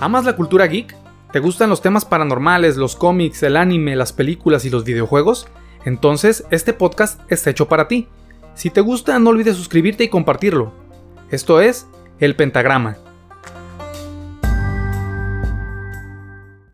¿Amas la cultura geek? ¿Te gustan los temas paranormales, los cómics, el anime, las películas y los videojuegos? Entonces, este podcast está hecho para ti. Si te gusta, no olvides suscribirte y compartirlo. Esto es El Pentagrama